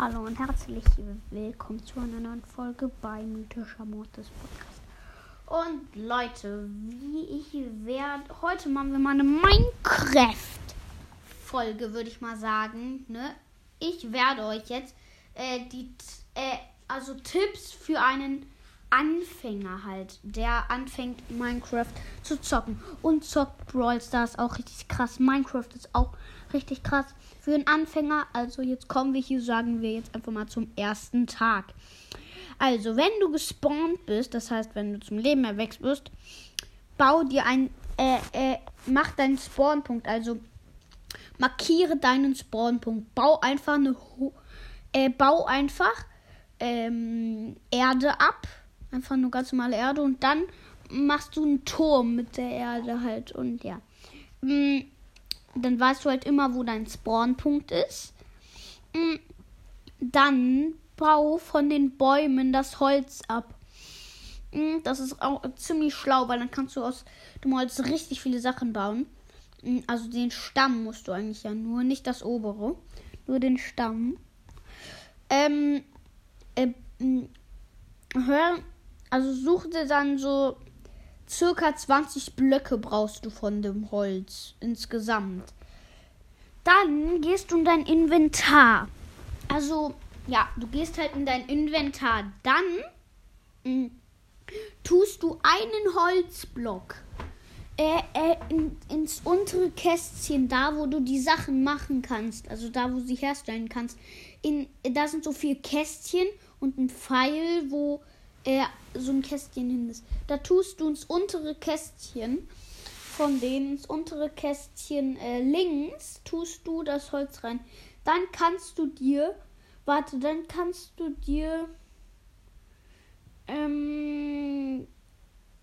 Hallo und herzlich willkommen zu einer neuen Folge bei Mythischer Mortis Podcast. Und Leute, wie ich werde. Heute machen wir mal eine Minecraft-Folge, würde ich mal sagen. Ne? Ich werde euch jetzt äh, die äh, also Tipps für einen Anfänger halt, der anfängt Minecraft zu zocken und zockt Brawl Stars auch richtig krass. Minecraft ist auch richtig krass für einen Anfänger. Also jetzt kommen wir hier, sagen wir jetzt einfach mal zum ersten Tag. Also wenn du gespawnt bist, das heißt, wenn du zum Leben erwächst bist, bau dir ein, äh, äh, mach deinen Spawnpunkt, also markiere deinen Spawnpunkt, bau einfach eine, äh, bau einfach ähm, Erde ab Einfach nur ganz normale Erde und dann machst du einen Turm mit der Erde halt und ja. Mm, dann weißt du halt immer, wo dein Spawnpunkt ist. Mm, dann bau von den Bäumen das Holz ab. Mm, das ist auch ziemlich schlau, weil dann kannst du aus dem Holz richtig viele Sachen bauen. Also den Stamm musst du eigentlich ja nur, nicht das obere. Nur den Stamm. Ähm, äh, hör, also such dir dann so circa 20 Blöcke brauchst du von dem Holz insgesamt. Dann gehst du in dein Inventar. Also, ja, du gehst halt in dein Inventar. Dann mh, mm, tust du einen Holzblock äh, äh, in, ins untere Kästchen, da wo du die Sachen machen kannst. Also da, wo sie herstellen kannst. In, da sind so vier Kästchen und ein Pfeil, wo äh, so ein Kästchen hin ist. Da tust du ins untere Kästchen von denen, ins untere Kästchen äh, links, tust du das Holz rein. Dann kannst du dir, warte, dann kannst du dir, ähm,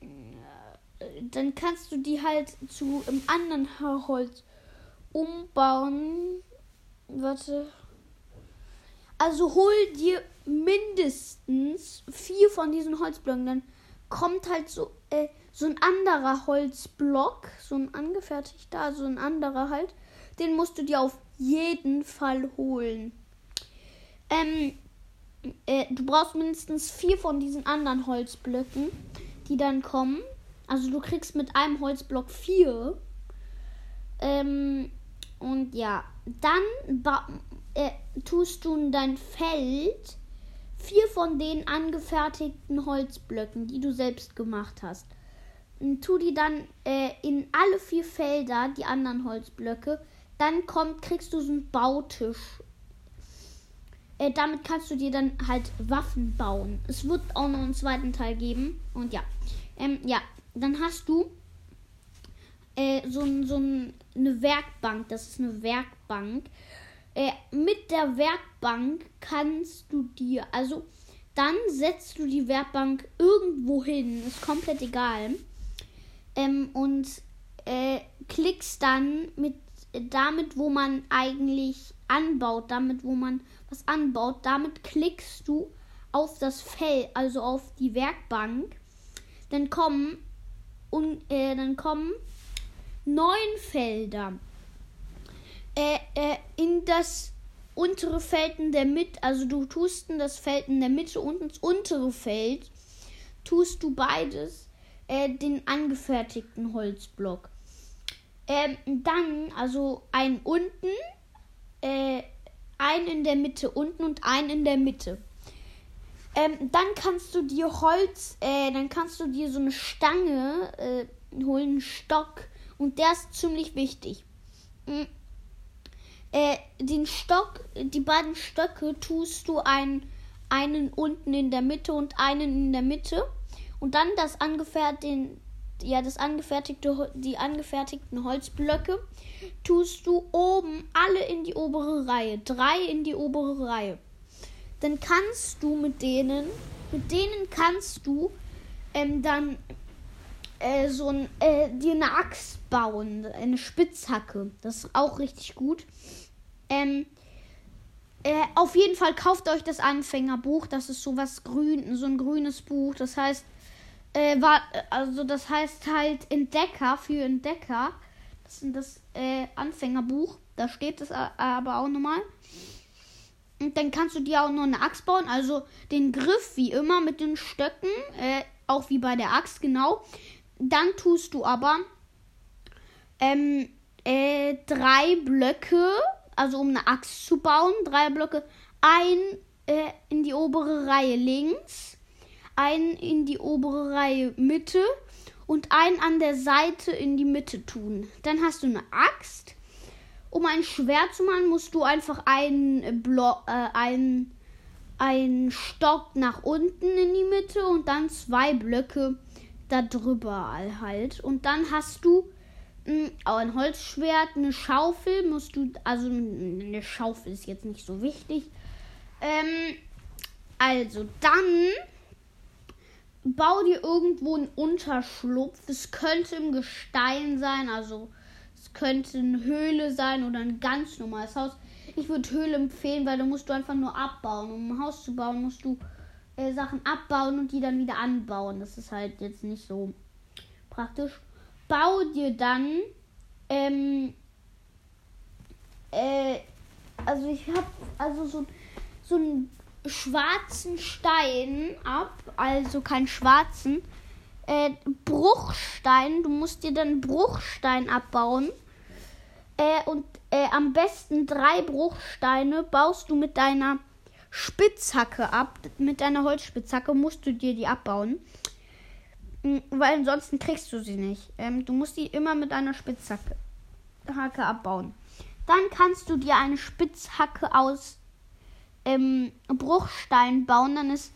äh, dann kannst du die halt zu einem anderen Holz umbauen. Warte. Also hol dir mindestens vier von diesen Holzblöcken. Dann kommt halt so, äh, so ein anderer Holzblock, so ein angefertigter, so ein anderer halt. Den musst du dir auf jeden Fall holen. Ähm, äh, du brauchst mindestens vier von diesen anderen Holzblöcken, die dann kommen. Also du kriegst mit einem Holzblock vier. Ähm, und ja, dann äh, tust du in dein Feld vier von den angefertigten Holzblöcken, die du selbst gemacht hast. Und tu die dann äh, in alle vier Felder, die anderen Holzblöcke. Dann kommt, kriegst du so einen Bautisch. Äh, damit kannst du dir dann halt Waffen bauen. Es wird auch noch einen zweiten Teil geben. Und ja. Ähm, ja, dann hast du äh, so, so eine Werkbank. Das ist eine Werkbank. Äh, mit der Werkbank kannst du dir, also dann setzt du die Werkbank irgendwo hin, ist komplett egal. Ähm, und äh, klickst dann mit damit, wo man eigentlich anbaut, damit, wo man was anbaut, damit klickst du auf das Feld, also auf die Werkbank. Dann kommen und äh, dann kommen neun Felder äh, äh, das untere Feld in der Mitte, also du tust in das Feld in der Mitte und ins untere Feld, tust du beides äh, den angefertigten Holzblock. Ähm, dann, also einen unten, äh, einen in der Mitte unten und einen in der Mitte. Ähm, dann kannst du dir Holz, äh, dann kannst du dir so eine Stange äh, holen, einen Stock. Und der ist ziemlich wichtig. Mhm äh, den Stock, die beiden Stöcke tust du ein, einen unten in der Mitte und einen in der Mitte und dann das angefertigte, ja, das angefertigte, die angefertigten Holzblöcke tust du oben alle in die obere Reihe, drei in die obere Reihe. Dann kannst du mit denen, mit denen kannst du ähm, dann äh, so ein, äh, dir eine Axt bauen, eine Spitzhacke. Das ist auch richtig gut. Ähm, äh, auf jeden Fall kauft euch das Anfängerbuch. Das ist so was grün, so ein grünes Buch. Das heißt, äh, war, also das heißt halt Entdecker für Entdecker. Das ist das äh, Anfängerbuch. Da steht es aber auch nochmal. Und dann kannst du dir auch noch eine Axt bauen. Also den Griff wie immer mit den Stöcken. Äh, auch wie bei der Axt, genau. Dann tust du aber ähm, äh, drei Blöcke, also um eine Axt zu bauen, drei Blöcke, ein äh, in die obere Reihe links, ein in die obere Reihe Mitte und ein an der Seite in die Mitte tun. Dann hast du eine Axt. Um ein Schwert zu machen, musst du einfach einen Block, äh, einen, einen Stock nach unten in die Mitte und dann zwei Blöcke da drüber halt. Und dann hast du mh, hm, auch ein Holzschwert, eine Schaufel musst du, also eine Schaufel ist jetzt nicht so wichtig. Ähm, also dann bau dir irgendwo einen Unterschlupf. Es könnte im Gestein sein, also es könnte eine Höhle sein oder ein ganz normales Haus. Ich würde Höhle empfehlen, weil da musst du einfach nur abbauen. Um ein Haus zu bauen, musst du äh, Sachen abbauen und die dann wieder anbauen. Das ist halt jetzt nicht so praktisch. Bau dir dann ähm, äh, also ich habe also so, so ein schwarzen Stein ab, also keinen schwarzen. Äh, Bruchstein, du musst dir dann Bruchstein abbauen. Äh, und äh, am besten drei Bruchsteine baust du mit deiner Spitzhacke ab. Mit deiner Holzspitzhacke musst du dir die abbauen. Hm, weil ansonsten kriegst du sie nicht. Ähm, du musst die immer mit einer Spitzhacke Hacke abbauen. Dann kannst du dir eine Spitzhacke aus ähm, Bruchstein bauen, dann ist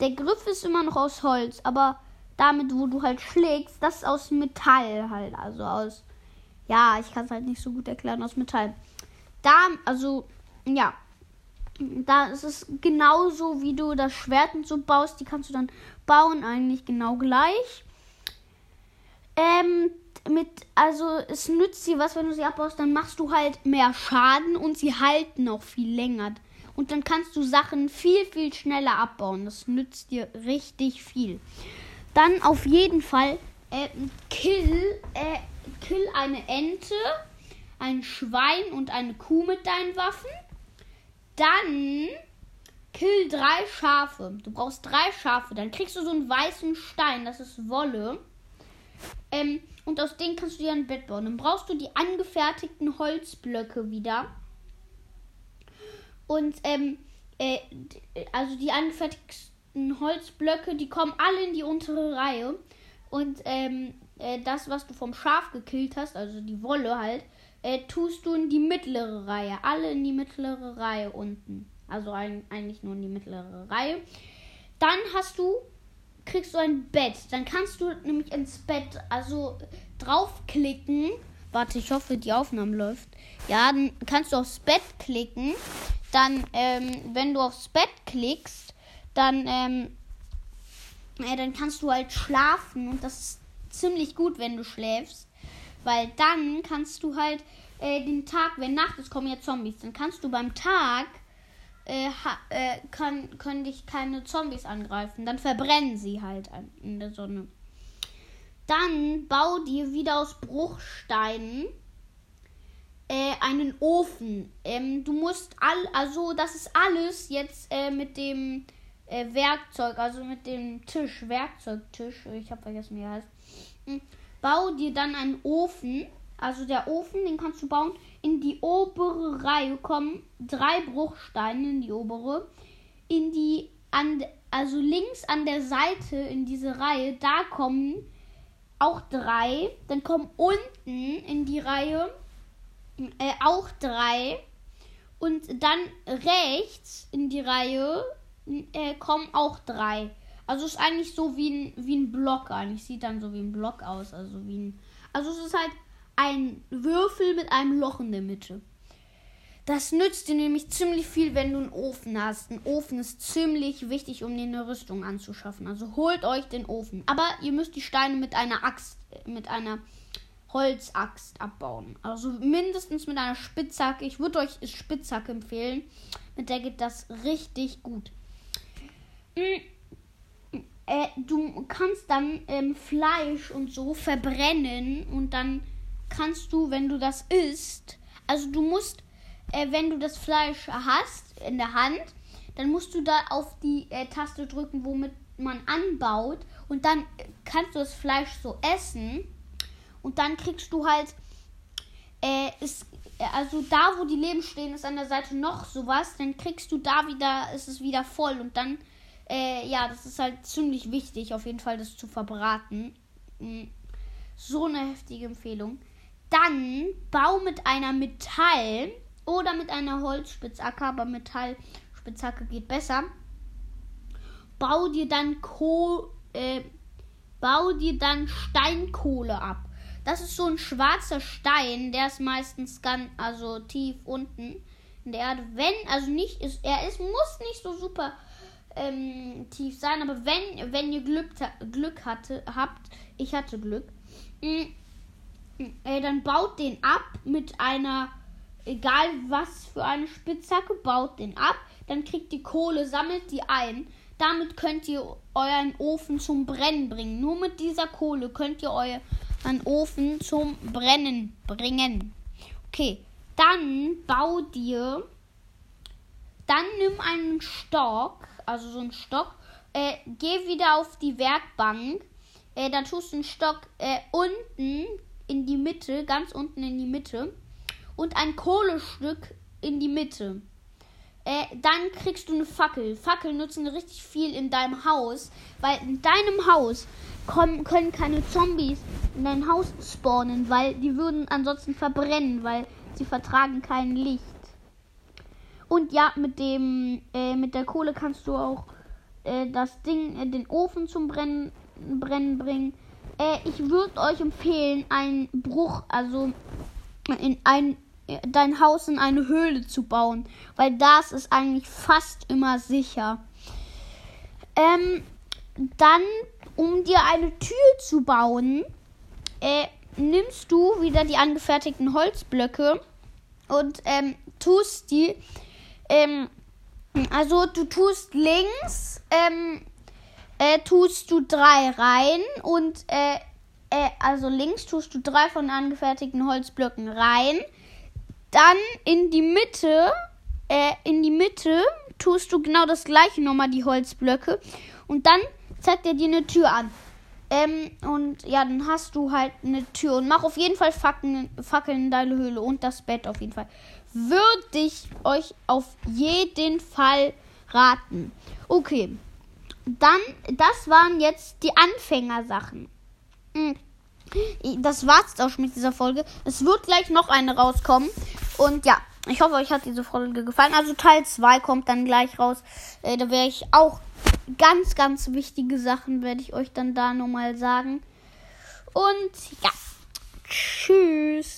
der Griff ist immer noch aus Holz, aber damit, wo du halt schlägst, das ist aus Metall halt, also aus, ja, ich kann es halt nicht so gut erklären, aus Metall. Da, also, ja, da ist es genauso, wie du das Schwert und so baust, die kannst du dann bauen, eigentlich genau gleich. Ähm, mit, also es nützt dir was, wenn du sie abbaust, dann machst du halt mehr Schaden und sie halten auch viel länger. Und dann kannst du Sachen viel, viel schneller abbauen. Das nützt dir richtig viel. Dann auf jeden Fall äh, kill, äh, kill eine Ente, ein Schwein und eine Kuh mit deinen Waffen. Dann kill drei Schafe. Du brauchst drei Schafe. Dann kriegst du so einen weißen Stein, das ist Wolle. Ähm, und aus denen kannst du dir ein Bett bauen. Dann brauchst du die angefertigten Holzblöcke wieder. Und ähm, äh, also die angefertigten Holzblöcke, die kommen alle in die untere Reihe. Und ähm, äh, das, was du vom Schaf gekillt hast, also die Wolle halt, äh, tust du in die mittlere Reihe. Alle in die mittlere Reihe unten. Also ein, eigentlich nur in die mittlere Reihe. Dann hast du, kriegst du ein Bett. Dann kannst du nämlich ins Bett, also draufklicken. Warte, ich hoffe, die Aufnahme läuft. Ja, dann kannst du aufs Bett klicken dann, ähm, wenn du aufs Bett klickst, dann, ähm, äh, dann kannst du halt schlafen und das ist ziemlich gut, wenn du schläfst, weil dann kannst du halt äh, den Tag, wenn Nacht ist, kommen ja Zombies, dann kannst du beim Tag äh, äh, kann, können dich keine Zombies angreifen. Dann verbrennen sie halt in der Sonne. Dann bau dir wieder aus Bruchsteinen äh, einen Ofen. Ähm, du musst all, also das ist alles jetzt äh, mit dem äh, Werkzeug, also mit dem Tisch, Werkzeugtisch. Ich habe vergessen, wie er heißt. Bau dir dann einen Ofen. Also der Ofen, den kannst du bauen. In die obere Reihe kommen drei Bruchsteine in die obere. In die an, also links an der Seite in diese Reihe, da kommen auch drei. Dann kommen unten in die Reihe äh, auch drei. Und dann rechts in die Reihe äh, kommen auch drei. Also ist eigentlich so wie ein, wie ein Block eigentlich. Sieht dann so wie ein Block aus. Also wie ein. Also es ist halt ein Würfel mit einem Loch in der Mitte. Das nützt dir nämlich ziemlich viel, wenn du einen Ofen hast. Ein Ofen ist ziemlich wichtig, um dir eine Rüstung anzuschaffen. Also holt euch den Ofen. Aber ihr müsst die Steine mit einer Axt, mit einer Holzaxt abbauen. Also mindestens mit einer Spitzhacke. Ich würde euch Spitzhacke empfehlen. Mit der geht das richtig gut. Mm, äh, du kannst dann ähm, Fleisch und so verbrennen und dann kannst du, wenn du das isst, also du musst, äh, wenn du das Fleisch hast, in der Hand. Dann musst du da auf die äh, Taste drücken, womit man anbaut. Und dann kannst du das Fleisch so essen. Und dann kriegst du halt, äh, ist, also da, wo die Leben stehen, ist an der Seite noch sowas. Dann kriegst du da wieder, ist es wieder voll. Und dann, äh, ja, das ist halt ziemlich wichtig, auf jeden Fall das zu verbraten. Mm, so eine heftige Empfehlung. Dann bau mit einer Metall oder mit einer Holzspitzhacke, aber Metallspitzhacke geht besser. Bau dir dann Koh, äh, bau dir dann Steinkohle ab. Das ist so ein schwarzer Stein, der ist meistens ganz, also tief unten in der Erde. Wenn, also nicht, ist, er ist, muss nicht so super ähm, tief sein, aber wenn, wenn ihr Glück, Glück hatte, habt, ich hatte Glück, mh, mm, äh, dann baut den ab mit einer, egal was für eine Spitzhacke, baut den ab, dann kriegt die Kohle, sammelt die ein. Damit könnt ihr euren Ofen zum Brennen bringen. Nur mit dieser Kohle könnt ihr euren Ofen zum Brennen bringen. Okay, dann bau dir, dann nimm einen Stock, also so einen Stock, äh, geh wieder auf die Werkbank, äh, dann tust du einen Stock äh, unten in die Mitte, ganz unten in die Mitte und ein Kohlestück in die Mitte. Äh, dann kriegst du eine Fackel. Fackeln nutzen richtig viel in deinem Haus, weil in deinem Haus kommen, können keine Zombies in dein Haus spawnen, weil die würden ansonsten verbrennen, weil sie vertragen kein Licht. Und ja, mit dem, äh, mit der Kohle kannst du auch äh, das Ding, äh, den Ofen zum Brennen, Brennen bringen. Äh, ich würde euch empfehlen, einen Bruch, also in ein dein Haus in eine Höhle zu bauen, weil das ist eigentlich fast immer sicher. Ähm, dann, um dir eine Tür zu bauen, äh, nimmst du wieder die angefertigten Holzblöcke und ähm, tust die, ähm, also du tust links, ähm, äh, tust du drei rein und äh, äh, also links tust du drei von angefertigten Holzblöcken rein dann in die Mitte, äh, in die Mitte tust du genau das gleiche nochmal, die Holzblöcke. Und dann zeigt er dir eine Tür an. Ähm, und ja, dann hast du halt eine Tür. Und mach auf jeden Fall Fackeln, Fackeln in deine Höhle und das Bett auf jeden Fall. Würde ich euch auf jeden Fall raten. Okay. Dann, das waren jetzt die Anfängersachen. Mhm das war's auch schon mit dieser Folge. Es wird gleich noch eine rauskommen. Und ja, ich hoffe, euch hat diese Folge gefallen. Also Teil 2 kommt dann gleich raus. Äh, da werde ich auch ganz, ganz wichtige Sachen werde ich euch dann da nochmal sagen. Und ja, tschüss.